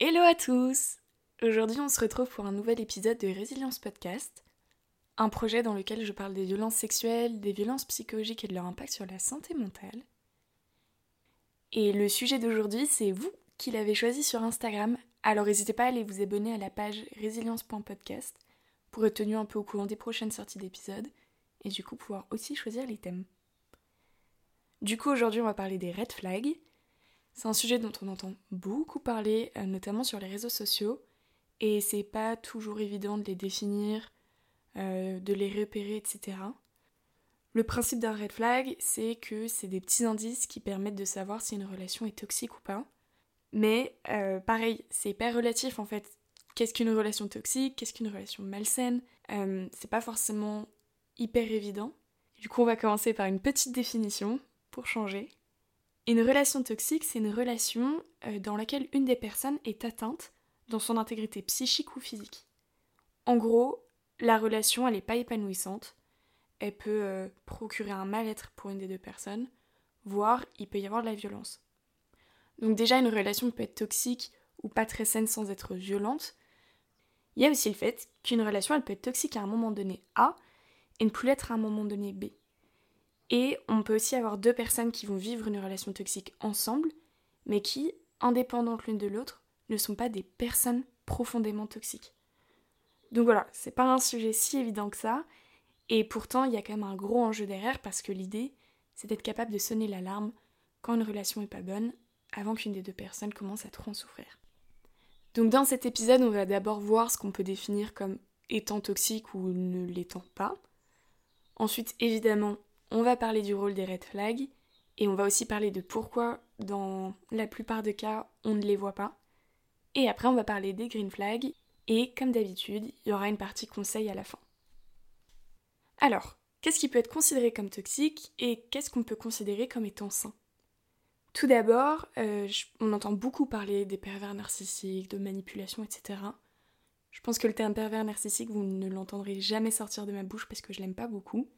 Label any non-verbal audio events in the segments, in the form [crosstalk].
Hello à tous Aujourd'hui on se retrouve pour un nouvel épisode de Résilience Podcast, un projet dans lequel je parle des violences sexuelles, des violences psychologiques et de leur impact sur la santé mentale. Et le sujet d'aujourd'hui c'est vous qui l'avez choisi sur Instagram, alors n'hésitez pas à aller vous abonner à la page résilience.podcast pour être tenu un peu au courant des prochaines sorties d'épisodes et du coup pouvoir aussi choisir les thèmes. Du coup aujourd'hui on va parler des red flags, c'est un sujet dont on entend beaucoup parler, euh, notamment sur les réseaux sociaux, et c'est pas toujours évident de les définir, euh, de les repérer, etc. Le principe d'un red flag, c'est que c'est des petits indices qui permettent de savoir si une relation est toxique ou pas. Mais euh, pareil, c'est hyper relatif en fait. Qu'est-ce qu'une relation toxique? Qu'est-ce qu'une relation malsaine? C'est pas forcément hyper évident. Du coup, on va commencer par une petite définition pour changer. Une relation toxique, c'est une relation euh, dans laquelle une des personnes est atteinte dans son intégrité psychique ou physique. En gros, la relation, elle n'est pas épanouissante. Elle peut euh, procurer un mal-être pour une des deux personnes, voire il peut y avoir de la violence. Donc déjà, une relation peut être toxique ou pas très saine sans être violente. Il y a aussi le fait qu'une relation, elle peut être toxique à un moment donné A et ne plus l'être à un moment donné B. Et on peut aussi avoir deux personnes qui vont vivre une relation toxique ensemble, mais qui, indépendantes l'une de l'autre, ne sont pas des personnes profondément toxiques. Donc voilà, c'est pas un sujet si évident que ça, et pourtant il y a quand même un gros enjeu derrière parce que l'idée, c'est d'être capable de sonner l'alarme quand une relation est pas bonne, avant qu'une des deux personnes commence à trop en souffrir. Donc dans cet épisode, on va d'abord voir ce qu'on peut définir comme étant toxique ou ne l'étant pas. Ensuite, évidemment, on va parler du rôle des red flags et on va aussi parler de pourquoi dans la plupart des cas on ne les voit pas. Et après on va parler des green flags et comme d'habitude il y aura une partie conseil à la fin. Alors, qu'est-ce qui peut être considéré comme toxique et qu'est-ce qu'on peut considérer comme étant sain? Tout d'abord, euh, on entend beaucoup parler des pervers narcissiques, de manipulation, etc. Je pense que le terme pervers narcissique, vous ne l'entendrez jamais sortir de ma bouche parce que je l'aime pas beaucoup.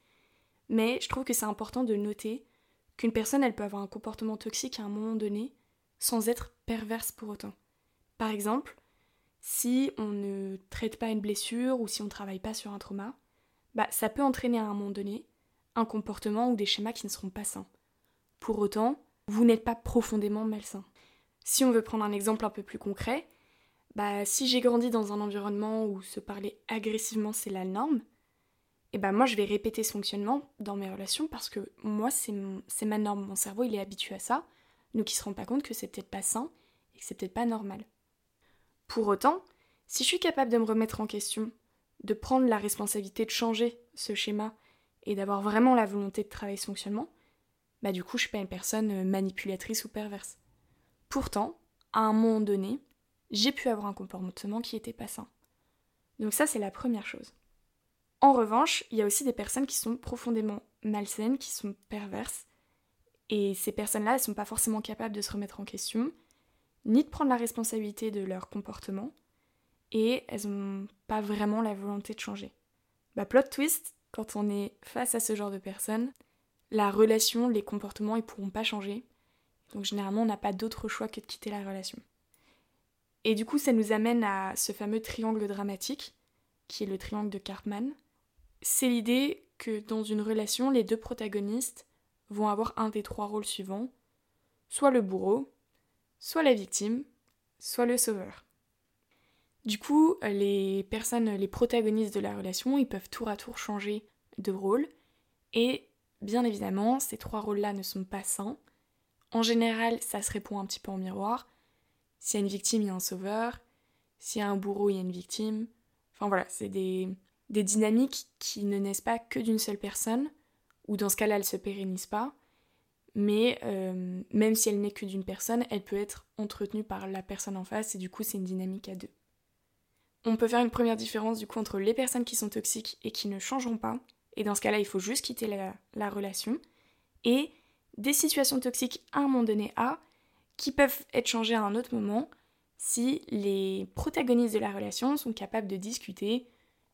Mais je trouve que c'est important de noter qu'une personne, elle peut avoir un comportement toxique à un moment donné sans être perverse pour autant. Par exemple, si on ne traite pas une blessure ou si on ne travaille pas sur un trauma, bah, ça peut entraîner à un moment donné un comportement ou des schémas qui ne seront pas sains. Pour autant, vous n'êtes pas profondément malsain. Si on veut prendre un exemple un peu plus concret, bah, si j'ai grandi dans un environnement où se parler agressivement c'est la norme, et ben moi je vais répéter ce fonctionnement dans mes relations parce que moi c'est ma norme, mon cerveau il est habitué à ça, donc il se rend pas compte que c'est peut-être pas sain et que c'est peut-être pas normal. Pour autant, si je suis capable de me remettre en question, de prendre la responsabilité de changer ce schéma et d'avoir vraiment la volonté de travailler ce fonctionnement, bah du coup je suis pas une personne euh, manipulatrice ou perverse. Pourtant, à un moment donné, j'ai pu avoir un comportement qui était pas sain. Donc ça c'est la première chose. En revanche, il y a aussi des personnes qui sont profondément malsaines, qui sont perverses. Et ces personnes-là, elles ne sont pas forcément capables de se remettre en question, ni de prendre la responsabilité de leur comportement, et elles n'ont pas vraiment la volonté de changer. Bah, plot twist, quand on est face à ce genre de personnes, la relation, les comportements, ils pourront pas changer. Donc généralement, on n'a pas d'autre choix que de quitter la relation. Et du coup, ça nous amène à ce fameux triangle dramatique, qui est le triangle de Cartman, c'est l'idée que dans une relation, les deux protagonistes vont avoir un des trois rôles suivants, soit le bourreau, soit la victime, soit le sauveur. Du coup, les personnes, les protagonistes de la relation, ils peuvent tour à tour changer de rôle, et bien évidemment, ces trois rôles-là ne sont pas sains. En général, ça se répond un petit peu en miroir. S'il y a une victime, il y a un sauveur. S'il y a un bourreau, il y a une victime. Enfin voilà, c'est des, des dynamiques qui ne naissent pas que d'une seule personne, ou dans ce cas-là, elles ne se pérennisent pas, mais euh, même si elle n'est que d'une personne, elle peut être entretenue par la personne en face, et du coup, c'est une dynamique à deux. On peut faire une première différence du coup entre les personnes qui sont toxiques et qui ne changeront pas, et dans ce cas-là, il faut juste quitter la, la relation, et des situations toxiques à un moment donné qui peuvent être changées à un autre moment, si les protagonistes de la relation sont capables de discuter,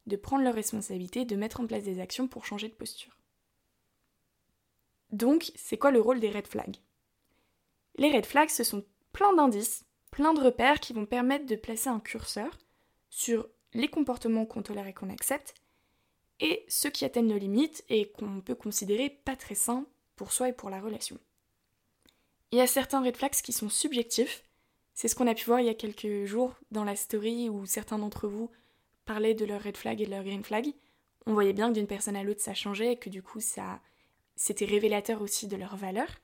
de prendre leurs responsabilités, de mettre en place des actions pour changer de posture. Donc, c'est quoi le rôle des red flags? Les red flags, ce sont plein d'indices, plein de repères qui vont permettre de placer un curseur sur les comportements qu'on tolère et qu'on accepte, et ceux qui atteignent nos limites et qu'on peut considérer pas très sains pour soi et pour la relation. Il y a certains red flags qui sont subjectifs, c'est ce qu'on a pu voir il y a quelques jours dans la story où certains d'entre vous parlaient de leur red flag et de leur green flag. On voyait bien que d'une personne à l'autre ça changeait et que du coup ça c'était révélateur aussi de leurs valeurs.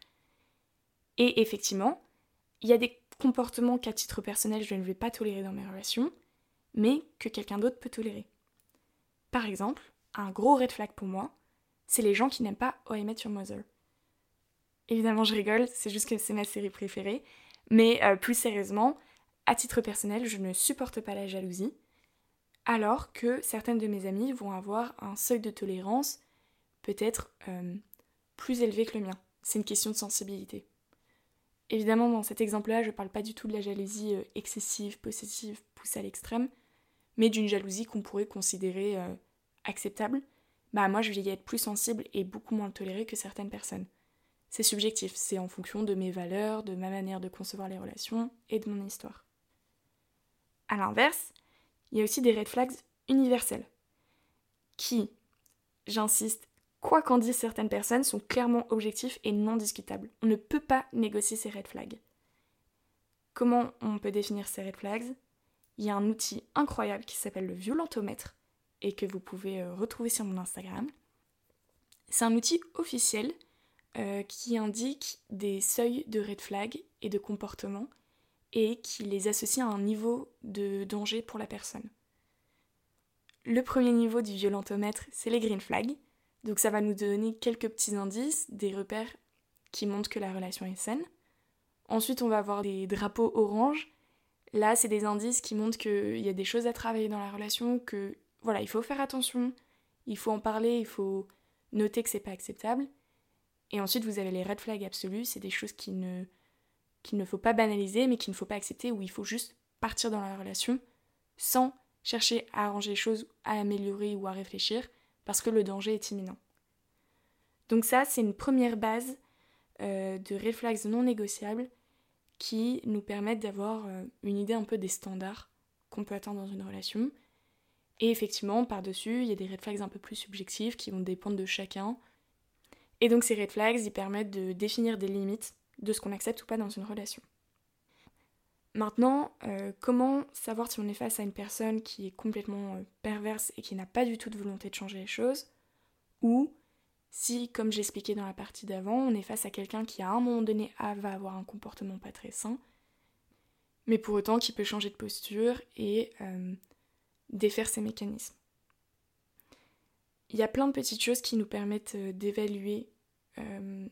Et effectivement, il y a des comportements qu'à titre personnel je ne vais pas tolérer dans mes relations, mais que quelqu'un d'autre peut tolérer. Par exemple, un gros red flag pour moi, c'est les gens qui n'aiment pas Oh I Met Your Mother. Évidemment, je rigole, c'est juste que c'est ma série préférée, mais euh, plus sérieusement, à titre personnel, je ne supporte pas la jalousie, alors que certaines de mes amies vont avoir un seuil de tolérance peut-être euh, plus élevé que le mien. C'est une question de sensibilité. Évidemment, dans cet exemple-là, je ne parle pas du tout de la jalousie euh, excessive, possessive, poussée à l'extrême, mais d'une jalousie qu'on pourrait considérer acceptable, bah moi je vais y être plus sensible et beaucoup moins le tolérer que certaines personnes. C'est subjectif, c'est en fonction de mes valeurs, de ma manière de concevoir les relations et de mon histoire. A l'inverse, il y a aussi des red flags universels, qui, j'insiste, quoi qu'en disent certaines personnes, sont clairement objectifs et non discutables. On ne peut pas négocier ces red flags. Comment on peut définir ces red flags? Il y a un outil incroyable qui s'appelle le violentomètre, et que vous pouvez euh, retrouver sur mon Instagram. C'est un outil officiel euh, qui indique des seuils de red flag et de comportement et qui les associe à un niveau de danger pour la personne. Le premier niveau du violentomètre, c'est les green flags. Donc ça va nous donner quelques petits indices, des repères qui montrent que la relation est saine. Ensuite, on va avoir des drapeaux orange. Là, c'est des indices qui montrent qu'il y a des choses à travailler dans la relation, que voilà, il faut faire attention, il faut en parler, il faut noter que c'est pas acceptable. Et ensuite, vous avez les red flags absolus, c'est des choses qui ne qu'il ne faut pas banaliser, mais qu'il ne faut pas accepter, où il faut juste partir dans la relation sans chercher à arranger les choses, à améliorer ou à réfléchir, parce que le danger est imminent. Donc ça, c'est une première base euh, de flags non négociables qui nous permettent d'avoir euh, une idée un peu des standards qu'on peut attendre dans une relation et effectivement, par-dessus, il y a des red flags un peu plus subjectifs qui vont dépendre de chacun. Et donc ces red flags, ils permettent de définir des limites de ce qu'on accepte ou pas dans une relation. Maintenant, euh, comment savoir si on est face à une personne qui est complètement euh, perverse et qui n'a pas du tout de volonté de changer les choses, ou si, comme j'expliquais dans la partie d'avant, on est face à quelqu'un qui à un moment donné va avoir un comportement pas très sain, mais pour autant qui peut changer de posture et euh, défaire ces mécanismes. Il y a plein de petites choses qui nous permettent d'évaluer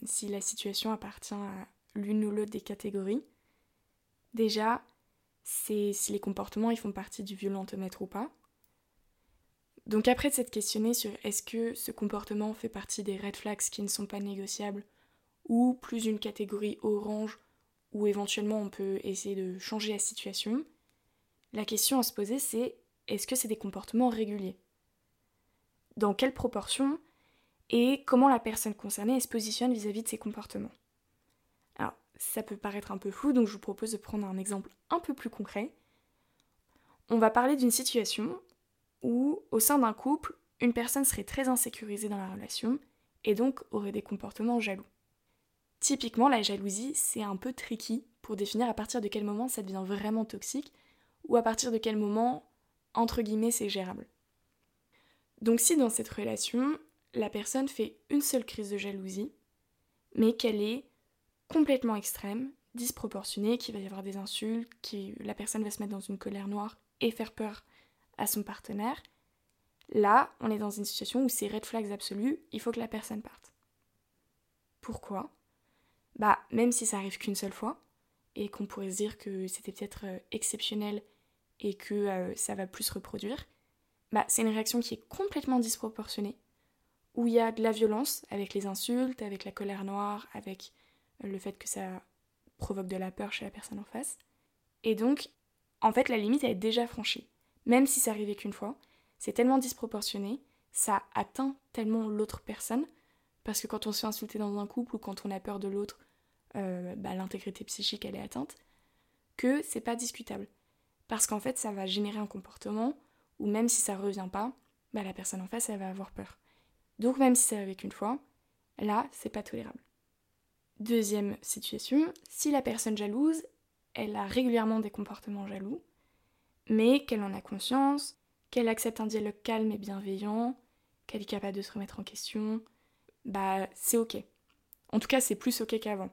si la situation appartient à l'une ou l'autre des catégories. Déjà, c'est si les comportements ils font partie du violentomètre ou pas. Donc après de s'être questionné sur est-ce que ce comportement fait partie des red flags qui ne sont pas négociables ou plus une catégorie orange où éventuellement on peut essayer de changer la situation, la question à se poser c'est est-ce que c'est des comportements réguliers? Dans quelle proportion Et comment la personne concernée se positionne vis-à-vis de ces comportements? Ça peut paraître un peu flou, donc je vous propose de prendre un exemple un peu plus concret. On va parler d'une situation où, au sein d'un couple, une personne serait très insécurisée dans la relation et donc aurait des comportements jaloux. Typiquement, la jalousie, c'est un peu tricky pour définir à partir de quel moment ça devient vraiment toxique ou à partir de quel moment entre guillemets, c'est gérable. Donc si dans cette relation, la personne fait une seule crise de jalousie, mais qu'elle est complètement extrême, disproportionnée, qu'il va y avoir des insultes, que la personne va se mettre dans une colère noire et faire peur à son partenaire, là, on est dans une situation où c'est red flags absolus, il faut que la personne parte. Pourquoi? Bah, même si ça arrive qu'une seule fois, et qu'on pourrait se dire que c'était peut-être euh, exceptionnel et que euh, ça va plus se reproduire, bah, c'est une réaction qui est complètement disproportionnée, où il y a de la violence avec les insultes, avec la colère noire, avec le fait que ça provoque de la peur chez la personne en face. Et donc, en fait, la limite est déjà franchie. Même si ça arrivait qu'une fois, c'est tellement disproportionné, ça atteint tellement l'autre personne, parce que quand on se fait insulter dans un couple ou quand on a peur de l'autre, euh, bah, l'intégrité psychique elle est atteinte, que c'est pas discutable. Parce qu'en fait, ça va générer un comportement où même si ça revient pas, bah, la personne en face, elle va avoir peur. Donc même si ça arrive qu'une fois, là, c'est pas tolérable. Deuxième situation, si la personne jalouse, elle a régulièrement des comportements jaloux, mais qu'elle en a conscience, qu'elle accepte un dialogue calme et bienveillant, qu'elle est capable de se remettre en question, bah c'est ok. En tout cas, c'est plus ok qu'avant.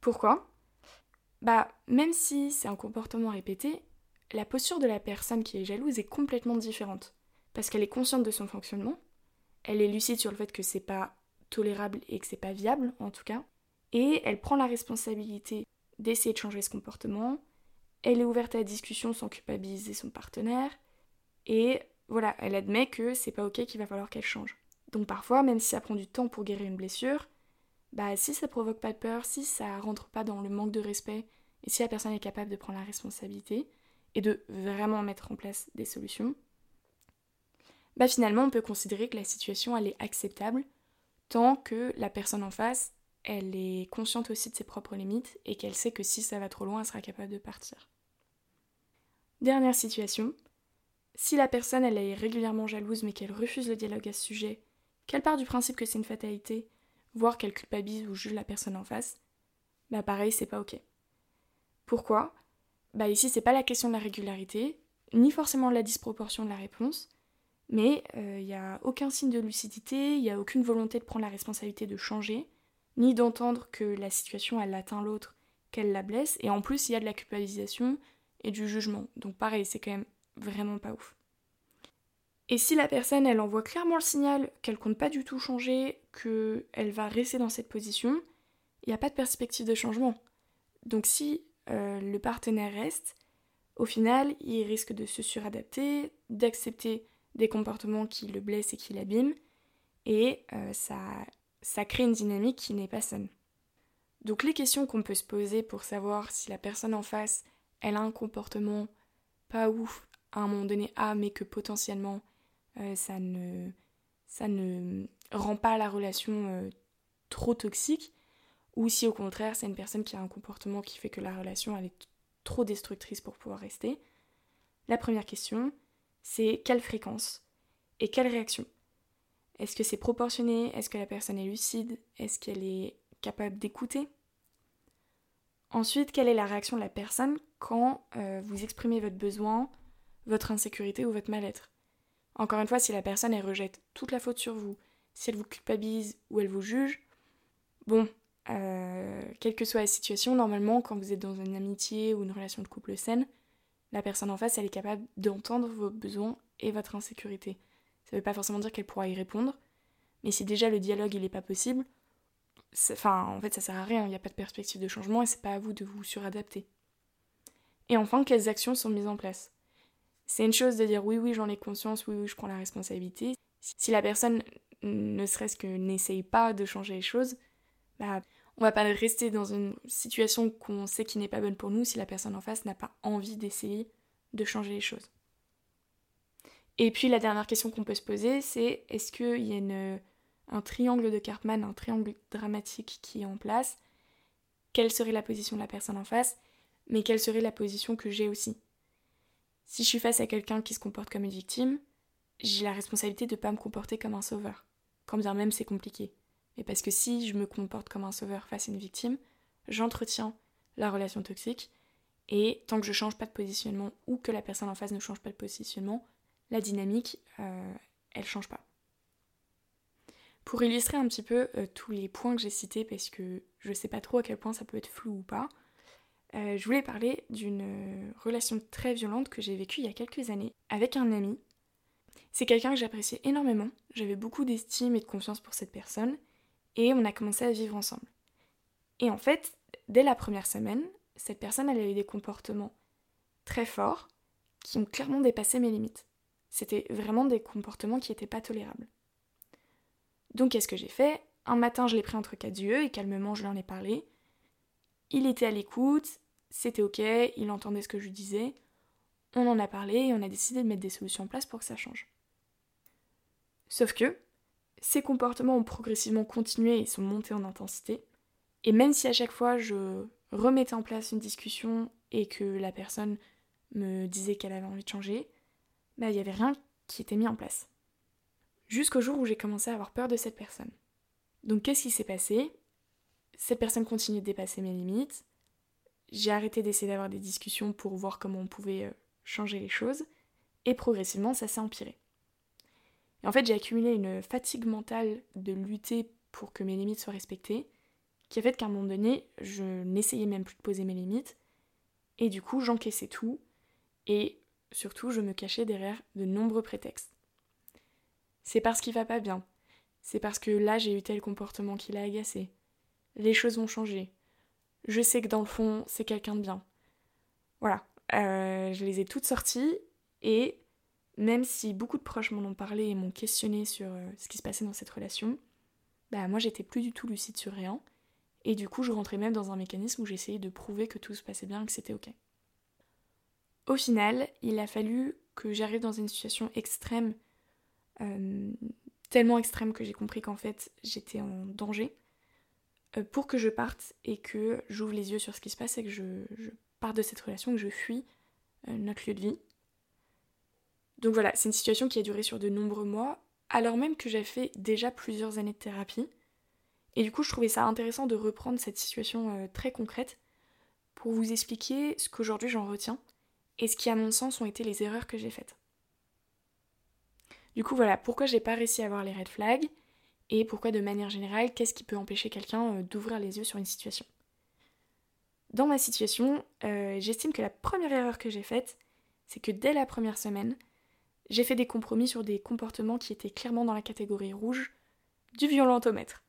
Pourquoi? Bah, même si c'est un comportement répété, la posture de la personne qui est jalouse est complètement différente. Parce qu'elle est consciente de son fonctionnement, elle est lucide sur le fait que c'est pas tolérable et que c'est pas viable, en tout cas, et elle prend la responsabilité d'essayer de changer ce comportement, elle est ouverte à la discussion sans culpabiliser son partenaire, et voilà, elle admet que c'est pas ok qu'il va falloir qu'elle change. Donc parfois, même si ça prend du temps pour guérir une blessure, bah si ça provoque pas de peur, si ça rentre pas dans le manque de respect, et si la personne est capable de prendre la responsabilité et de vraiment mettre en place des solutions, bah finalement on peut considérer que la situation elle est acceptable tant que la personne en face elle est consciente aussi de ses propres limites et qu'elle sait que si ça va trop loin, elle sera capable de partir. Dernière situation, si la personne elle est régulièrement jalouse mais qu'elle refuse le dialogue à ce sujet, qu'elle part du principe que c'est une fatalité, voire qu'elle culpabilise ou juge la personne en face, bah pareil, c'est pas ok. Pourquoi? Bah ici, c'est pas la question de la régularité, ni forcément la disproportion de la réponse, mais il euh, n'y a aucun signe de lucidité, il n'y a aucune volonté de prendre la responsabilité de changer, ni d'entendre que la situation elle atteint l'autre, qu'elle la blesse, et en plus il y a de la culpabilisation et du jugement. Donc pareil, c'est quand même vraiment pas ouf. Et si la personne, elle envoie clairement le signal qu'elle compte pas du tout changer, qu'elle va rester dans cette position, il n'y a pas de perspective de changement. Donc si euh, le partenaire reste, au final, il risque de se suradapter, d'accepter des comportements qui le blessent et qui l'abîment, et euh, ça, ça crée une dynamique qui n'est pas saine. Donc les questions qu'on peut se poser pour savoir si la personne en face, elle a un comportement pas ouf à un moment donné A, mais que potentiellement euh, ça, ne, ça ne rend pas la relation euh, trop toxique, ou si au contraire c'est une personne qui a un comportement qui fait que la relation elle est trop destructrice pour pouvoir rester. La première question, c'est quelle fréquence et quelle réaction? Est-ce que c'est proportionné? Est-ce que la personne est lucide? Est-ce qu'elle est capable d'écouter? Ensuite, quelle est la réaction de la personne quand euh, vous exprimez votre besoin, votre insécurité ou votre mal-être? Encore une fois, si la personne elle rejette toute la faute sur vous, si elle vous culpabilise ou elle vous juge, bon, euh, quelle que soit la situation, normalement, quand vous êtes dans une amitié ou une relation de couple saine, la personne en face, elle est capable d'entendre vos besoins et votre insécurité. Ça ne veut pas forcément dire qu'elle pourra y répondre, mais si déjà le dialogue il n'est pas possible, enfin en fait ça sert à rien, il n'y a pas de perspective de changement et c'est pas à vous de vous suradapter. Et enfin, quelles actions sont mises en place? C'est une chose de dire oui oui j'en ai conscience, oui oui je prends la responsabilité. Si la personne ne serait-ce que n'essaye pas de changer les choses, bah on va pas rester dans une situation qu'on sait qui n'est pas bonne pour nous si la personne en face n'a pas envie d'essayer de changer les choses. Et puis la dernière question qu'on peut se poser, c'est est-ce qu'il y a un triangle de Cartman, un triangle dramatique qui est en place? Quelle serait la position de la personne en face? Mais quelle serait la position que j'ai aussi? Si je suis face à quelqu'un qui se comporte comme une victime, j'ai la responsabilité de ne pas me comporter comme un sauveur, quand bien même c'est compliqué. Et parce que si je me comporte comme un sauveur face à une victime, j'entretiens la relation toxique. Et tant que je change pas de positionnement ou que la personne en face ne change pas de positionnement, la dynamique, euh, elle change pas. Pour illustrer un petit peu euh, tous les points que j'ai cités, parce que je sais pas trop à quel point ça peut être flou ou pas, euh, je voulais parler d'une relation très violente que j'ai vécue il y a quelques années avec un ami. C'est quelqu'un que j'appréciais énormément, j'avais beaucoup d'estime et de confiance pour cette personne, et on a commencé à vivre ensemble. Et en fait, dès la première semaine, cette personne elle a eu des comportements très forts qui ont clairement dépassé mes limites. C'était vraiment des comportements qui n'étaient pas tolérables. Donc qu'est-ce que j'ai fait? Un matin, je l'ai pris entre quatre yeux et calmement, je lui en ai parlé. Il était à l'écoute, c'était ok, il entendait ce que je disais. On en a parlé et on a décidé de mettre des solutions en place pour que ça change. Sauf que, ces comportements ont progressivement continué et sont montés en intensité. Et même si à chaque fois je remettais en place une discussion et que la personne me disait qu'elle avait envie de changer, bah, il n'y avait rien qui était mis en place. Jusqu'au jour où j'ai commencé à avoir peur de cette personne. Donc qu'est-ce qui s'est passé? Cette personne continue de dépasser mes limites. J'ai arrêté d'essayer d'avoir des discussions pour voir comment on pouvait euh, changer les choses. Et progressivement, ça s'est empiré. Et en fait, j'ai accumulé une fatigue mentale de lutter pour que mes limites soient respectées, qui a fait qu'à un moment donné, je n'essayais même plus de poser mes limites, et du coup, j'encaissais tout, et surtout, je me cachais derrière de nombreux prétextes. C'est parce qu'il va pas bien, c'est parce que là, j'ai eu tel comportement qui l'a agacé. Les choses ont changé. Je sais que dans le fond, c'est quelqu'un de bien. Voilà, euh, je les ai toutes sorties, et même si beaucoup de proches m'en ont parlé et m'ont questionné sur euh, ce qui se passait dans cette relation, bah moi j'étais plus du tout lucide sur rien, et du coup je rentrais même dans un mécanisme où j'essayais de prouver que tout se passait bien, que c'était ok. Au final, il a fallu que j'arrive dans une situation extrême, euh, tellement extrême que j'ai compris qu'en fait j'étais en danger, euh, pour que je parte et que j'ouvre les yeux sur ce qui se passe et que je, je parte de cette relation, que je fuis notre lieu de vie. Donc voilà, c'est une situation qui a duré sur de nombreux mois, alors même que j'ai fait déjà plusieurs années de thérapie. Et du coup, je trouvais ça intéressant de reprendre cette situation euh, très concrète pour vous expliquer ce qu'aujourd'hui j'en retiens et ce qui, à mon sens, ont été les erreurs que j'ai faites. Du coup, voilà, pourquoi j'ai pas réussi à avoir les red flags et pourquoi, de manière générale, qu'est-ce qui peut empêcher quelqu'un euh, d'ouvrir les yeux sur une situation? Dans ma situation, euh, j'estime que la première erreur que j'ai faite, c'est que dès la première semaine, j'ai fait des compromis sur des comportements qui étaient clairement dans la catégorie rouge du violentomètre.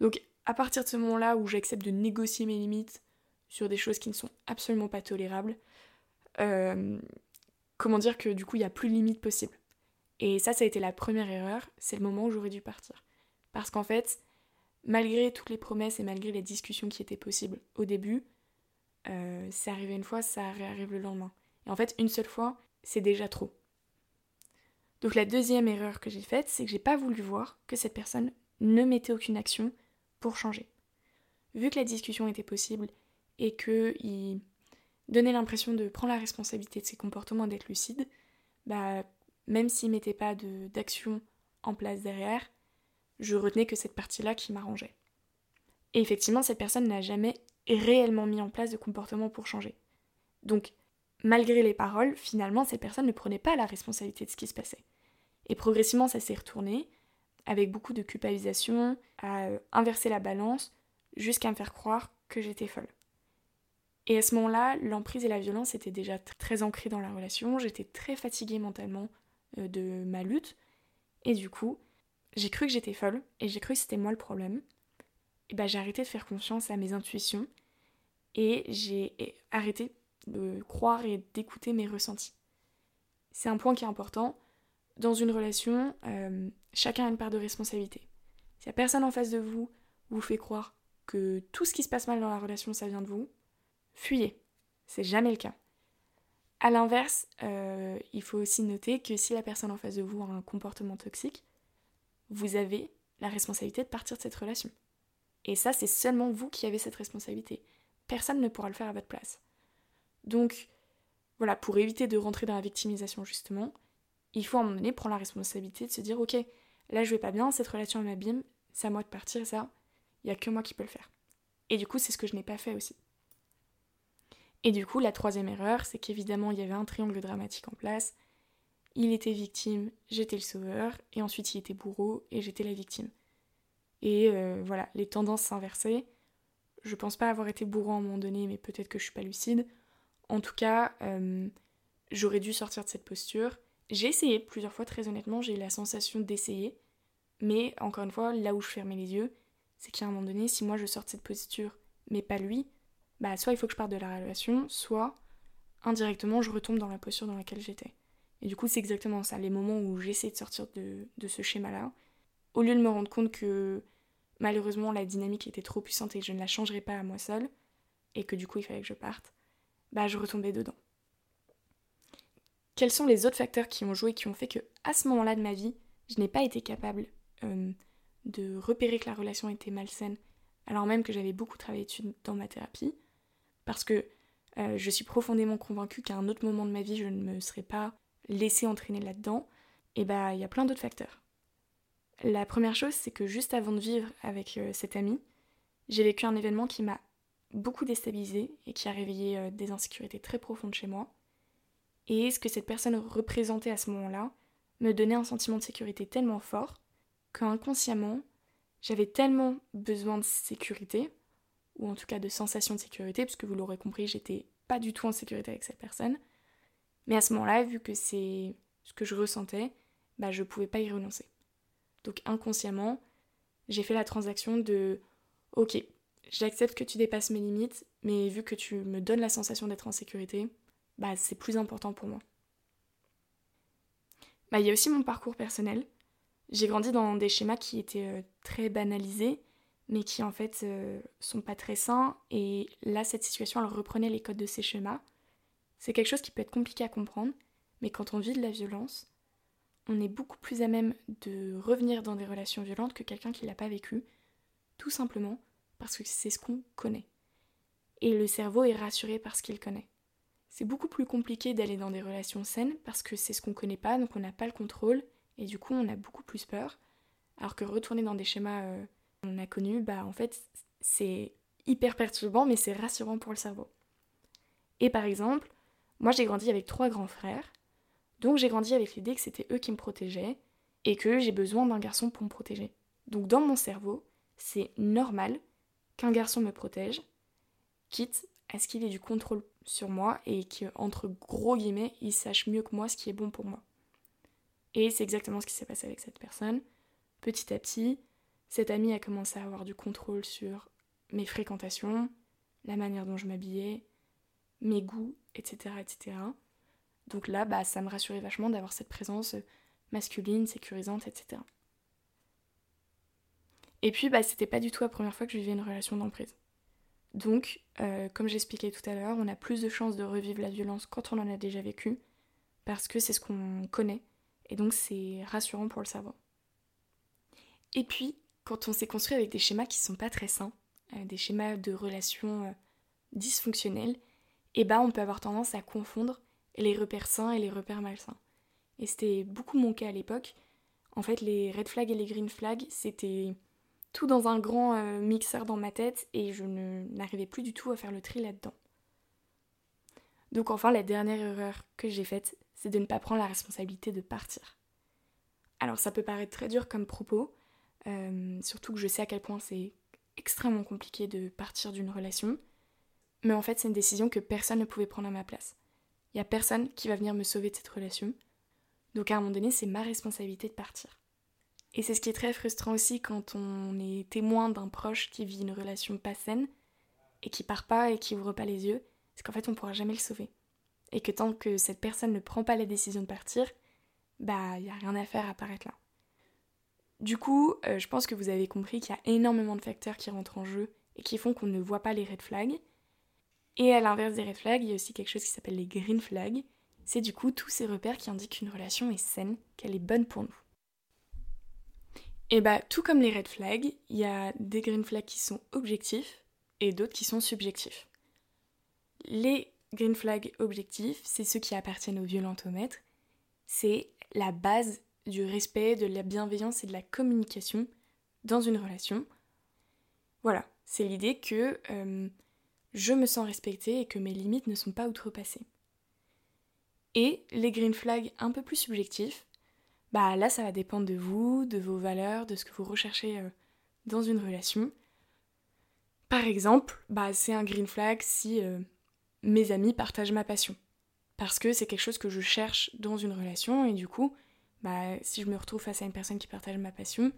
Donc à partir de ce moment-là où j'accepte de négocier mes limites sur des choses qui ne sont absolument pas tolérables, euh, comment dire que du coup il n'y a plus de limite possible. Et ça, ça a été la première erreur, c'est le moment où j'aurais dû partir. Parce qu'en fait, malgré toutes les promesses et malgré les discussions qui étaient possibles au début, euh, c'est arrivé une fois, ça réarrive le lendemain. Et en fait, une seule fois, c'est déjà trop. Donc la deuxième erreur que j'ai faite, c'est que j'ai pas voulu voir que cette personne ne mettait aucune action pour changer. Vu que la discussion était possible et qu'il donnait l'impression de prendre la responsabilité de ses comportements, d'être lucide, bah même s'il mettait pas d'action en place derrière, je retenais que cette partie-là qui m'arrangeait. Et effectivement, cette personne n'a jamais réellement mis en place de comportement pour changer. Donc, malgré les paroles, finalement, cette personne ne prenait pas la responsabilité de ce qui se passait. Et progressivement, ça s'est retourné, avec beaucoup de culpabilisation, à euh, inverser la balance, jusqu'à me faire croire que j'étais folle. Et à ce moment-là, l'emprise et la violence étaient déjà très ancrées dans la relation, j'étais très fatiguée mentalement euh, de ma lutte, et du coup, j'ai cru que j'étais folle, et j'ai cru que c'était moi le problème. Et bah j'ai arrêté de faire confiance à mes intuitions, et j'ai arrêté de croire et d'écouter mes ressentis. C'est un point qui est important. Dans une relation, euh, chacun a une part de responsabilité. Si la personne en face de vous vous fait croire que tout ce qui se passe mal dans la relation, ça vient de vous, fuyez. C'est jamais le cas. A l'inverse, euh, il faut aussi noter que si la personne en face de vous a un comportement toxique, vous avez la responsabilité de partir de cette relation. Et ça, c'est seulement vous qui avez cette responsabilité. Personne ne pourra le faire à votre place. Donc, voilà, pour éviter de rentrer dans la victimisation justement, il faut à un moment donné prendre la responsabilité de se dire ok, là je vais pas bien, cette relation m'abîme, c'est à moi de partir, ça, il y a que moi qui peux le faire. Et du coup, c'est ce que je n'ai pas fait aussi. Et du coup, la troisième erreur, c'est qu'évidemment, il y avait un triangle dramatique en place. Il était victime, j'étais le sauveur, et ensuite il était bourreau, et j'étais la victime. Et euh, voilà, les tendances s'inversaient. Je pense pas avoir été bourreau à un moment donné, mais peut-être que je suis pas lucide. En tout cas, euh, j'aurais dû sortir de cette posture. J'ai essayé plusieurs fois, très honnêtement, j'ai eu la sensation d'essayer. Mais encore une fois, là où je fermais les yeux, c'est qu'à un moment donné, si moi je sors de cette posture, mais pas lui, bah soit il faut que je parte de la relation, soit indirectement je retombe dans la posture dans laquelle j'étais. Et du coup, c'est exactement ça, les moments où j'essaie de sortir de, de ce schéma-là, au lieu de me rendre compte que malheureusement la dynamique était trop puissante et que je ne la changerais pas à moi seule, et que du coup il fallait que je parte, bah je retombais dedans. Quels sont les autres facteurs qui ont joué, qui ont fait que à ce moment-là de ma vie, je n'ai pas été capable de repérer que la relation était malsaine, alors même que j'avais beaucoup travaillé dessus dans ma thérapie? Parce que euh, je suis profondément convaincue qu'à un autre moment de ma vie, je ne me serais pas laissée entraîner là-dedans, et bah il y a plein d'autres facteurs. La première chose, c'est que juste avant de vivre avec euh, cet ami, j'ai vécu un événement qui m'a beaucoup déstabilisée et qui a réveillé euh, des insécurités très profondes chez moi. Et ce que cette personne représentait à ce moment-là me donnait un sentiment de sécurité tellement fort qu'inconsciemment, j'avais tellement besoin de sécurité, ou en tout cas de sensation de sécurité, puisque vous l'aurez compris, j'étais pas du tout en sécurité avec cette personne. Mais à ce moment-là, vu que c'est ce que je ressentais, bah je pouvais pas y renoncer. Donc inconsciemment, j'ai fait la transaction de OK, j'accepte que tu dépasses mes limites, mais vu que tu me donnes la sensation d'être en sécurité, bah c'est plus important pour moi. Bah il y a aussi mon parcours personnel. J'ai grandi dans des schémas qui étaient euh, très banalisés, mais qui en fait euh, sont pas très sains. Et là, cette situation, elle reprenait les codes de ces schémas. C'est quelque chose qui peut être compliqué à comprendre, mais quand on vit de la violence, on est beaucoup plus à même de revenir dans des relations violentes que quelqu'un qui l'a pas vécu, tout simplement parce que c'est ce qu'on connaît. Et le cerveau est rassuré par ce qu'il connaît. C'est beaucoup plus compliqué d'aller dans des relations saines parce que c'est ce qu'on connaît pas, donc on n'a pas le contrôle, et du coup on a beaucoup plus peur. Alors que retourner dans des schémas euh, qu'on a connus, bah en fait c'est hyper perturbant, mais c'est rassurant pour le cerveau. Et par exemple, moi j'ai grandi avec trois grands frères, donc j'ai grandi avec l'idée que c'était eux qui me protégeaient et que j'ai besoin d'un garçon pour me protéger. Donc dans mon cerveau, c'est normal qu'un garçon me protège, quitte à ce qu'il ait du contrôle sur moi et qu'entre gros guillemets, il sache mieux que moi ce qui est bon pour moi. Et c'est exactement ce qui s'est passé avec cette personne. Petit à petit, cet ami a commencé à avoir du contrôle sur mes fréquentations, la manière dont je m'habillais, mes goûts, etc., etc. Donc là, bah, ça me rassurait vachement d'avoir cette présence masculine, sécurisante, etc. Et puis, bah, c'était pas du tout la première fois que je vivais une relation d'emprise. Donc, euh, comme j'expliquais tout à l'heure, on a plus de chances de revivre la violence quand on en a déjà vécu, parce que c'est ce qu'on connaît, et donc c'est rassurant pour le savoir. Et puis, quand on s'est construit avec des schémas qui sont pas très sains, euh, des schémas de relations euh, dysfonctionnelles, et eh bah on peut avoir tendance à confondre les repères sains et les repères malsains. Et c'était beaucoup mon cas à l'époque. En fait, les red flags et les green flags, c'était tout dans un grand euh, mixeur dans ma tête et je n'arrivais plus du tout à faire le tri là-dedans. Donc enfin, la dernière erreur que j'ai faite, c'est de ne pas prendre la responsabilité de partir. Alors ça peut paraître très dur comme propos, euh, surtout que je sais à quel point c'est extrêmement compliqué de partir d'une relation, mais en fait c'est une décision que personne ne pouvait prendre à ma place. Il n'y a personne qui va venir me sauver de cette relation. Donc à un moment donné, c'est ma responsabilité de partir. Et c'est ce qui est très frustrant aussi quand on est témoin d'un proche qui vit une relation pas saine et qui part pas et qui ouvre pas les yeux, c'est qu'en fait on pourra jamais le sauver. Et que tant que cette personne ne prend pas la décision de partir, bah y a rien à faire à paraître là. Du coup, euh, je pense que vous avez compris qu'il y a énormément de facteurs qui rentrent en jeu et qui font qu'on ne voit pas les red flags et à l'inverse des red flags, il y a aussi quelque chose qui s'appelle les green flags. C'est du coup tous ces repères qui indiquent qu'une relation est saine, qu'elle est bonne pour nous. Et bah, tout comme les red flags, il y a des green flags qui sont objectifs et d'autres qui sont subjectifs. Les green flags objectifs, c'est ceux qui appartiennent au violentomètre. C'est la base du respect, de la bienveillance et de la communication dans une relation. Voilà, c'est l'idée que euh, je me sens respectée et que mes limites ne sont pas outrepassées. Et les green flags un peu plus subjectifs, bah là ça va dépendre de vous, de vos valeurs, de ce que vous recherchez euh, dans une relation. Par exemple, bah c'est un green flag si euh, mes amis partagent ma passion. Parce que c'est quelque chose que je cherche dans une relation et du coup, bah si je me retrouve face à une personne qui partage ma passion,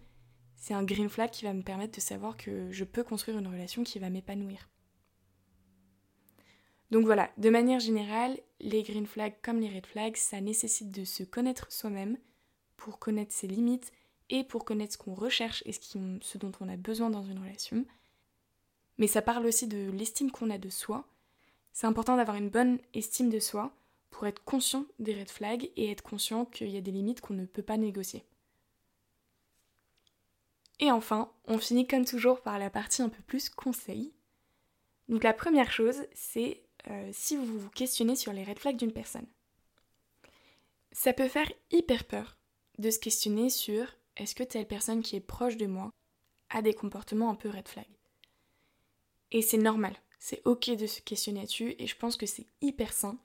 c'est un green flag qui va me permettre de savoir que je peux construire une relation qui va m'épanouir. Donc voilà, de manière générale, les green flags comme les red flags, ça nécessite de se connaître soi-même pour connaître ses limites et pour connaître ce qu'on recherche et ce, dont on a besoin dans une relation. Mais ça parle aussi de l'estime qu'on a de soi. C'est important d'avoir une bonne estime de soi pour être conscient des red flags et être conscient qu'il y a des limites qu'on ne peut pas négocier. Et enfin, on finit comme toujours par la partie un peu plus conseil. Donc la première chose, c'est euh, si vous vous questionnez sur les red flags d'une personne. Ça peut faire hyper peur de se questionner sur est-ce que telle personne qui est proche de moi a des comportements un peu red flag? Et c'est normal, c'est ok de se questionner là-dessus et je pense que c'est hyper sain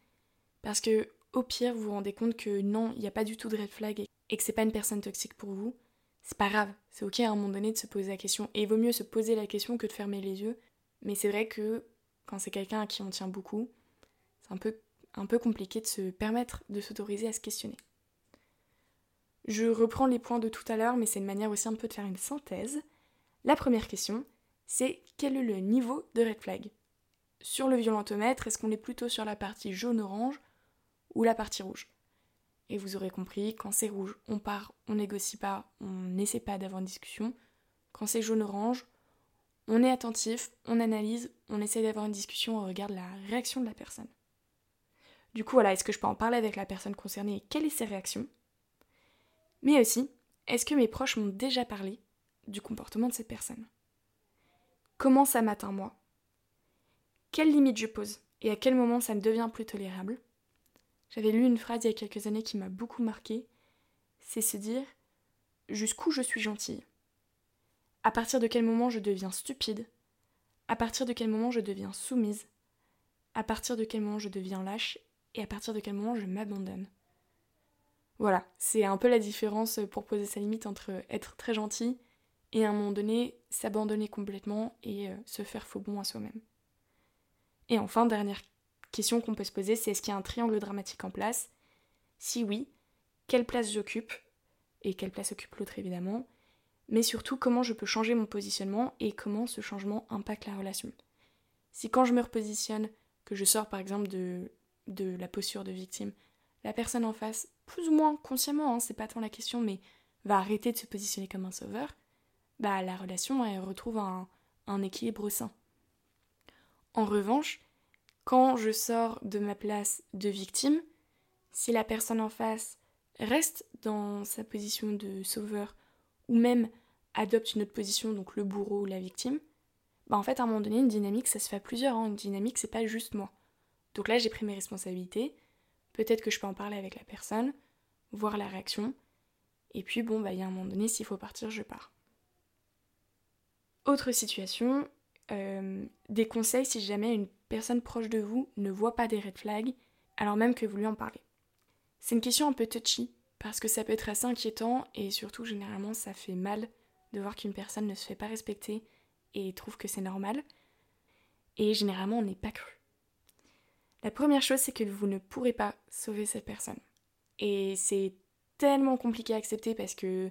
parce que au pire vous vous rendez compte que non, il n'y a pas du tout de red flag et que c'est pas une personne toxique pour vous. C'est pas grave, c'est ok à un moment donné de se poser la question et il vaut mieux se poser la question que de fermer les yeux. Mais c'est vrai que quand c'est quelqu'un à qui on tient beaucoup, c'est un peu, un peu compliqué de se permettre de s'autoriser à se questionner. Je reprends les points de tout à l'heure, mais c'est une manière aussi un peu de faire une synthèse. La première question, c'est quel est le niveau de red flag? Sur le violentomètre, est-ce qu'on est plutôt sur la partie jaune-orange ou la partie rouge? Et vous aurez compris, quand c'est rouge, on part, on négocie pas, on n'essaie pas d'avoir une discussion. Quand c'est jaune-orange, on est attentif, on analyse, on essaie d'avoir une discussion, on regarde la réaction de la personne. Du coup, voilà, est-ce que je peux en parler avec la personne concernée et quelles sont ses réactions? Mais aussi, est-ce que mes proches m'ont déjà parlé du comportement de cette personne? Comment ça m'atteint moi? Quelles limites je pose et à quel moment ça me devient plus tolérable? J'avais lu une phrase il y a quelques années qui m'a beaucoup marqué, c'est se dire jusqu'où je suis gentille? À partir de quel moment je deviens stupide? À partir de quel moment je deviens soumise? À partir de quel moment je deviens lâche? Et à partir de quel moment je m'abandonne? Voilà, c'est un peu la différence pour poser sa limite entre être très gentil et à un moment donné s'abandonner complètement et euh, se faire faux bon à soi-même. Et enfin, dernière question qu'on peut se poser, c'est est-ce qu'il y a un triangle dramatique en place? Si oui, quelle place j'occupe? Et quelle place occupe l'autre évidemment mais surtout comment je peux changer mon positionnement et comment ce changement impacte la relation? Si quand je me repositionne, que je sors par exemple de, de la posture de victime, la personne en face, plus ou moins consciemment, hein, c'est pas tant la question, mais va arrêter de se positionner comme un sauveur, bah la relation elle retrouve un, équilibre sain. En revanche, quand je sors de ma place de victime, si la personne en face reste dans sa position de sauveur ou même adopte une autre position, donc le bourreau ou la victime, bah en fait à un moment donné une dynamique ça se fait à plusieurs, hein. une dynamique c'est pas juste moi. Donc là j'ai pris mes responsabilités, peut-être que je peux en parler avec la personne, voir la réaction, et puis bon bah il y a un moment donné s'il faut partir je pars. Autre situation, euh, des conseils si jamais une personne proche de vous ne voit pas des red flags alors même que vous lui en parlez. C'est une question un peu touchy parce que ça peut être assez inquiétant et surtout généralement ça fait mal de voir qu'une personne ne se fait pas respecter et trouve que c'est normal. Et généralement on n'est pas cru. La première chose c'est que vous ne pourrez pas sauver cette personne. Et c'est tellement compliqué à accepter parce que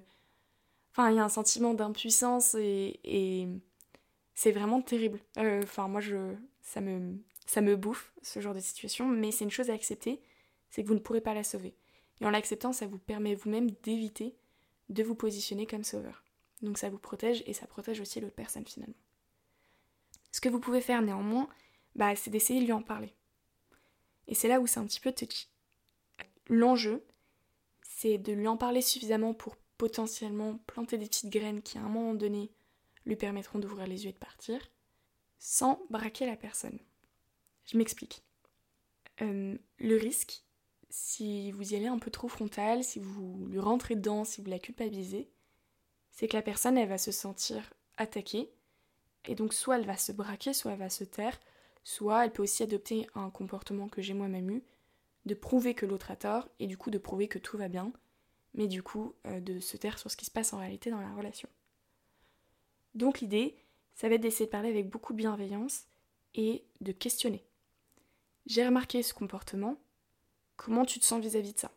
enfin il y a un sentiment d'impuissance et, c'est vraiment terrible. Euh, enfin moi je ça me ça me bouffe ce genre de situation, mais c'est une chose à accepter, c'est que vous ne pourrez pas la sauver. Et en l'acceptant, ça vous permet vous-même d'éviter de vous positionner comme sauveur. Donc ça vous protège et ça protège aussi l'autre personne finalement. Ce que vous pouvez faire néanmoins, bah, c'est d'essayer de lui en parler. Et c'est là où c'est un petit peu touchy. L'enjeu, c'est de lui en parler suffisamment pour potentiellement planter des petites graines qui à un moment donné lui permettront d'ouvrir les yeux et de partir, sans braquer la personne. Je m'explique. Euh, le risque, si vous y allez un peu trop frontal, si vous lui rentrez dedans, si vous la culpabilisez, c'est que la personne, elle va se sentir attaquée, et donc soit elle va se braquer, soit elle va se taire, soit elle peut aussi adopter un comportement que j'ai moi-même eu, de prouver que l'autre a tort, et du coup de prouver que tout va bien, mais du coup euh, de se taire sur ce qui se passe en réalité dans la relation. Donc l'idée, ça va être d'essayer de parler avec beaucoup de bienveillance et de questionner. J'ai remarqué ce comportement, Comment tu te sens vis-à-vis de ça?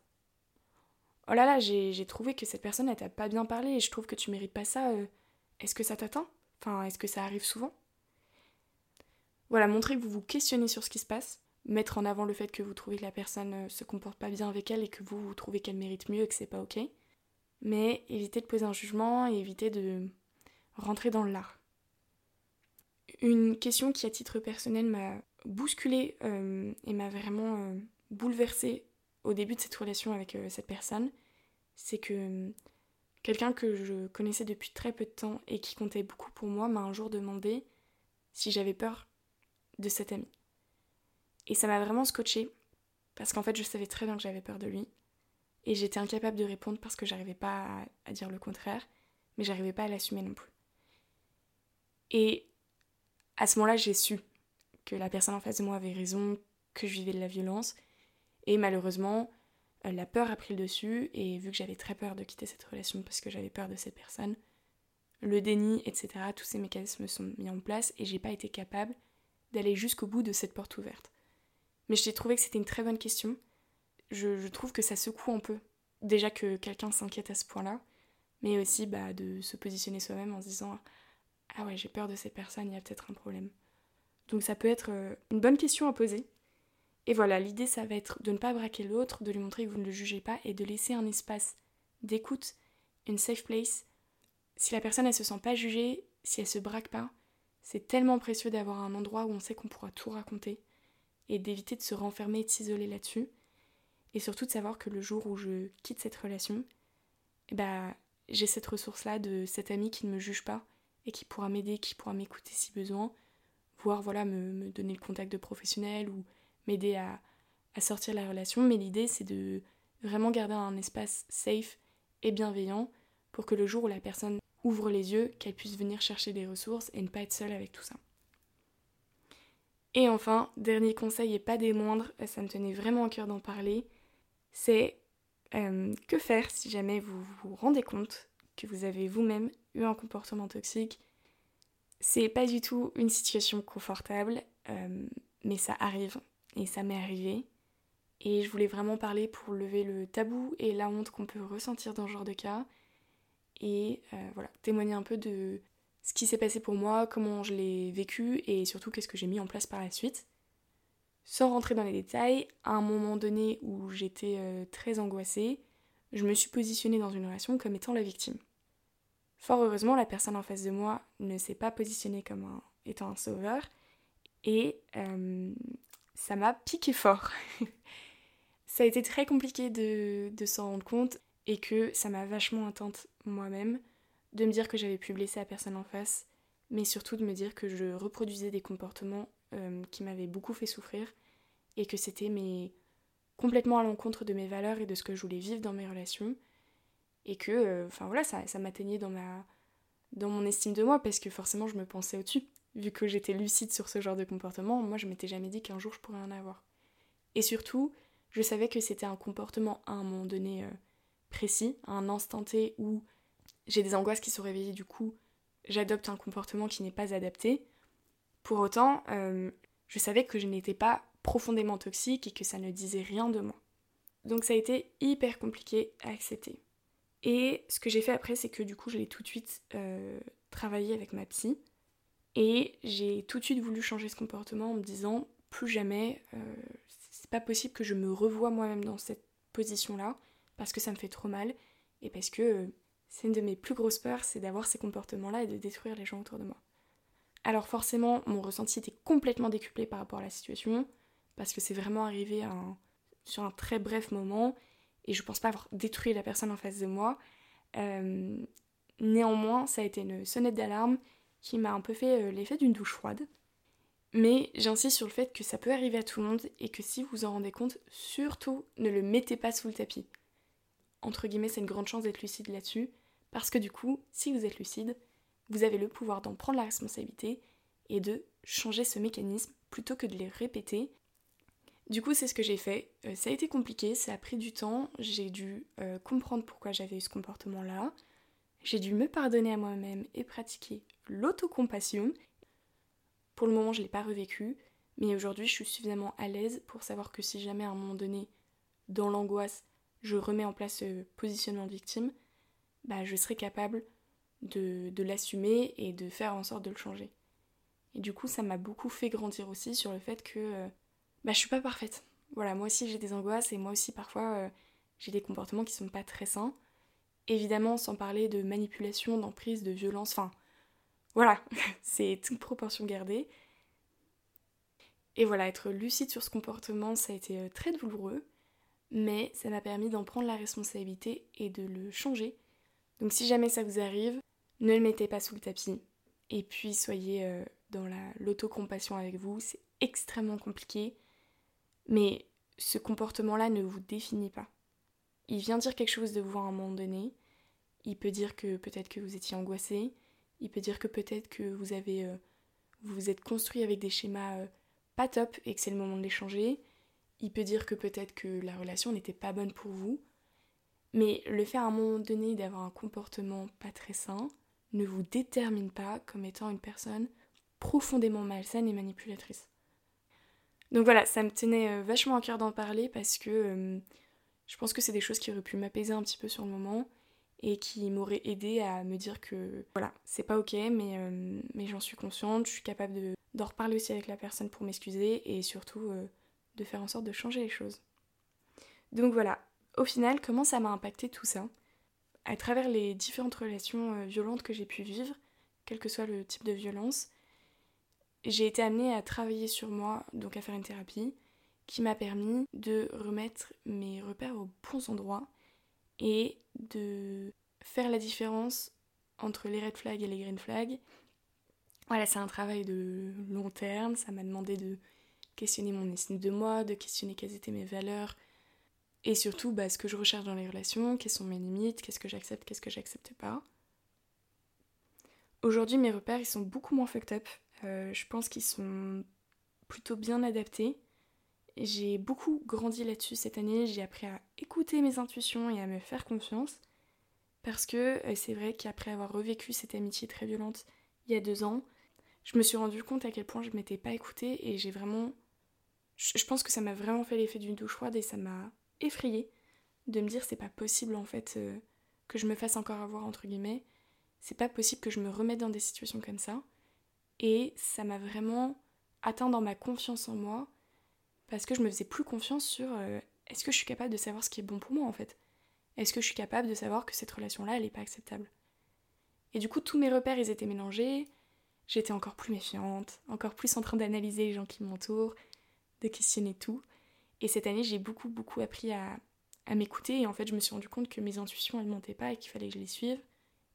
Oh là là, j'ai trouvé que cette personne, elle t'a pas bien parlé et je trouve que tu mérites pas ça. Euh, est-ce que ça t'atteint? Enfin, est-ce que ça arrive souvent? Voilà, montrer que vous vous questionnez sur ce qui se passe, mettre en avant le fait que vous trouvez que la personne euh, se comporte pas bien avec elle et que vous, trouvez qu'elle mérite mieux et que c'est pas ok. Mais éviter de poser un jugement et éviter de rentrer dans l'art. Une question qui, à titre personnel, m'a bousculée euh, et m'a vraiment bouleversée au début de cette relation avec euh, cette personne, c'est que quelqu'un que je connaissais depuis très peu de temps et qui comptait beaucoup pour moi m'a un jour demandé si j'avais peur de cet ami. Et ça m'a vraiment scotché, parce qu'en fait je savais très bien que j'avais peur de lui, et j'étais incapable de répondre parce que j'arrivais pas à, dire le contraire, mais j'arrivais pas à l'assumer non plus. Et à ce moment-là, j'ai su que la personne en face de moi avait raison, que je vivais de la violence, et malheureusement, euh, la peur a pris le dessus, et vu que j'avais très peur de quitter cette relation parce que j'avais peur de cette personne, le déni, etc., tous ces mécanismes sont mis en place, et j'ai pas été capable d'aller jusqu'au bout de cette porte ouverte. Mais j'ai trouvé que c'était une très bonne question. Je, trouve que ça secoue un peu. Déjà que quelqu'un s'inquiète à ce point-là, mais aussi bah, de se positionner soi-même en se disant Ah ouais, j'ai peur de cette personne, il y a peut-être un problème. Donc ça peut être euh, une bonne question à poser. Et voilà, l'idée ça va être de ne pas braquer l'autre, de lui montrer que vous ne le jugez pas et de laisser un espace d'écoute, une safe place. Si la personne elle se sent pas jugée, si elle se braque pas, c'est tellement précieux d'avoir un endroit où on sait qu'on pourra tout raconter et d'éviter de se renfermer et de s'isoler là-dessus. Et surtout de savoir que le jour où je quitte cette relation, ben, j'ai cette ressource-là de cet ami qui ne me juge pas et qui pourra m'aider, qui pourra m'écouter si besoin, voire voilà, me, donner le contact de professionnel ou m'aider à, à sortir la relation. Mais l'idée, c'est de vraiment garder un espace safe et bienveillant pour que le jour où la personne ouvre les yeux, qu'elle puisse venir chercher des ressources et ne pas être seule avec tout ça. Et enfin, dernier conseil et pas des moindres, ça me tenait vraiment à cœur d'en parler, c'est euh, que faire si jamais vous vous rendez compte que vous avez vous-même eu un comportement toxique. C'est pas du tout une situation confortable, euh, mais ça arrive et ça m'est arrivé. Et je voulais vraiment parler pour lever le tabou et la honte qu'on peut ressentir dans ce genre de cas. Et euh, voilà, témoigner un peu de ce qui s'est passé pour moi, comment je l'ai vécu et surtout qu'est-ce que j'ai mis en place par la suite. Sans rentrer dans les détails, à un moment donné où j'étais euh, très angoissée, je me suis positionnée dans une relation comme étant la victime. Fort heureusement, la personne en face de moi ne s'est pas positionnée comme étant un sauveur et euh, ça m'a piqué fort. [laughs] ça a été très compliqué de, de s'en rendre compte et que ça m'a vachement atteinte moi-même de me dire que j'avais pu blesser la personne en face, mais surtout de me dire que je reproduisais des comportements euh, qui m'avaient beaucoup fait souffrir et que c'était mais complètement à l'encontre de mes valeurs et de ce que je voulais vivre dans mes relations et que euh, enfin voilà ça, ça m'atteignait dans ma dans mon estime de moi parce que forcément je me pensais au-dessus. Vu que j'étais lucide sur ce genre de comportement moi je m'étais jamais dit qu'un jour je pourrais en avoir. Et surtout je savais que c'était un comportement à un moment donné euh, précis à un instant T où j'ai des angoisses qui sont réveillées, du coup, j'adopte un comportement qui n'est pas adapté. Pour autant, euh, je savais que je n'étais pas profondément toxique et que ça ne disait rien de moi. Donc ça a été hyper compliqué à accepter. Et ce que j'ai fait après, c'est que du coup, je l'ai tout de suite euh, travaillé avec ma psy. Et j'ai tout de suite voulu changer ce comportement en me disant plus jamais, euh, c'est pas possible que je me revoie moi-même dans cette position-là, parce que ça me fait trop mal, et parce que c'est une de mes plus grosses peurs, c'est d'avoir ces comportements-là et de détruire les gens autour de moi. Alors forcément, mon ressenti était complètement décuplé par rapport à la situation, parce que c'est vraiment arrivé sur un très bref moment, et je pense pas avoir détruit la personne en face de moi. Euh, néanmoins, ça a été une sonnette d'alarme qui m'a un peu fait euh, l'effet d'une douche froide. Mais j'insiste sur le fait que ça peut arriver à tout le monde et que si vous vous en rendez compte, surtout ne le mettez pas sous le tapis entre guillemets, c'est une grande chance d'être lucide là-dessus, parce que du coup, si vous êtes lucide, vous avez le pouvoir d'en prendre la responsabilité et de changer ce mécanisme plutôt que de les répéter. Du coup, c'est ce que j'ai fait. Euh, ça a été compliqué, ça a pris du temps, j'ai dû euh, comprendre pourquoi j'avais eu ce comportement-là, j'ai dû me pardonner à moi-même et pratiquer l'autocompassion. Pour le moment, je ne l'ai pas revécu, mais aujourd'hui, je suis suffisamment à l'aise pour savoir que si jamais à un moment donné, dans l'angoisse, je remets en place ce positionnement de victime, bah, je serai capable de, l'assumer et de faire en sorte de le changer. Et du coup, ça m'a beaucoup fait grandir aussi sur le fait que euh, bah, je suis pas parfaite. Voilà, moi aussi j'ai des angoisses et moi aussi parfois euh, j'ai des comportements qui sont pas très sains. Évidemment, sans parler de manipulation, d'emprise, de violence, enfin, voilà, [laughs] c'est toute proportion gardée. Et voilà, être lucide sur ce comportement, ça a été euh, très douloureux mais ça m'a permis d'en prendre la responsabilité et de le changer. Donc si jamais ça vous arrive, ne le mettez pas sous le tapis. Et puis soyez euh, dans l'autocompassion avec vous, c'est extrêmement compliqué, mais ce comportement-là ne vous définit pas. Il vient dire quelque chose de vous à un moment donné, il peut dire que peut-être que vous étiez angoissé, il peut dire que peut-être que vous avez euh, vous, vous êtes construit avec des schémas euh, pas top et que c'est le moment de les changer. Il peut dire que peut-être que la relation n'était pas bonne pour vous. Mais le fait à un moment donné d'avoir un comportement pas très sain ne vous détermine pas comme étant une personne profondément malsaine et manipulatrice. Donc voilà, ça me tenait euh, vachement à cœur d'en parler parce que euh, je pense que c'est des choses qui auraient pu m'apaiser un petit peu sur le moment et qui m'auraient aidé à me dire que voilà, c'est pas ok, mais, euh, mais j'en suis consciente, je suis capable de, d'en reparler aussi avec la personne pour m'excuser et surtout de faire en sorte de changer les choses. Donc voilà, au final, comment ça m'a impacté tout ça À travers les différentes relations violentes que j'ai pu vivre, quel que soit le type de violence, j'ai été amenée à travailler sur moi, donc à faire une thérapie, qui m'a permis de remettre mes repères aux bons endroits et de faire la différence entre les red flags et les green flags. Voilà, c'est un travail de long terme, ça m'a demandé de questionner mon estime de moi, de questionner quelles étaient mes valeurs, et surtout bah, ce que je recherche dans les relations, quelles sont mes limites, qu'est-ce que j'accepte, qu'est-ce que j'accepte pas. Aujourd'hui, mes repères, ils sont beaucoup moins fucked up. Euh, je pense qu'ils sont plutôt bien adaptés. J'ai beaucoup grandi là-dessus cette année, j'ai appris à écouter mes intuitions et à me faire confiance. Parce que euh, c'est vrai qu'après avoir revécu cette amitié très violente il y a deux ans, je me suis rendu compte à quel point je m'étais pas écoutée et j'ai vraiment. Je pense que ça m'a vraiment fait l'effet d'une douche froide et ça m'a effrayée de me dire c'est pas possible en fait euh, que je me fasse encore avoir entre guillemets. C'est pas possible que je me remette dans des situations comme ça. Et ça m'a vraiment atteint dans ma confiance en moi parce que je me faisais plus confiance sur euh, est-ce que je suis capable de savoir ce qui est bon pour moi en fait? Est-ce que je suis capable de savoir que cette relation-là, elle n'est pas acceptable? Et du coup, tous mes repères, ils étaient mélangés. J'étais encore plus méfiante, encore plus en train d'analyser les gens qui m'entourent, de questionner tout. Et cette année, j'ai beaucoup, beaucoup appris à, à m'écouter. Et en fait, je me suis rendu compte que mes intuitions, elles montaient pas et qu'il fallait que je les suive.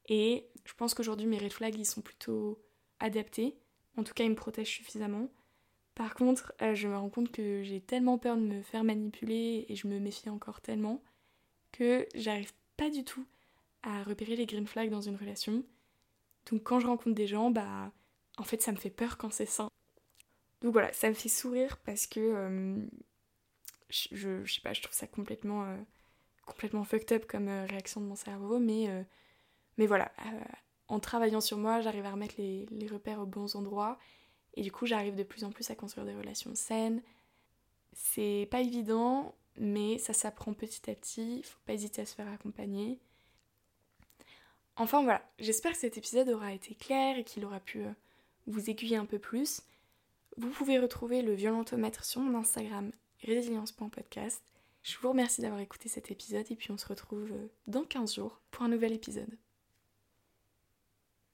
Et je pense qu'aujourd'hui, mes red flags, ils sont plutôt adapté. En tout cas, il me protège suffisamment. Par contre, euh, je me rends compte que j'ai tellement peur de me faire manipuler et je me méfie encore tellement que j'arrive pas du tout à repérer les green flags dans une relation. Donc quand je rencontre des gens, bah en fait ça me fait peur quand c'est sain. Donc voilà, ça me fait sourire parce que euh, je, sais pas, je trouve ça complètement euh, complètement fucked up comme réaction de mon cerveau, mais voilà, en travaillant sur moi, j'arrive à remettre les, repères aux bons endroits. Et du coup, j'arrive de plus en plus à construire des relations saines. C'est pas évident, mais ça s'apprend petit à petit. Faut pas hésiter à se faire accompagner. Enfin voilà, j'espère que cet épisode aura été clair et qu'il aura pu euh, vous aiguiller un peu plus. Vous pouvez retrouver le violentomètre sur mon Instagram résilience.podcast. Je vous remercie d'avoir écouté cet épisode et puis on se retrouve euh, dans 15 jours pour un nouvel épisode.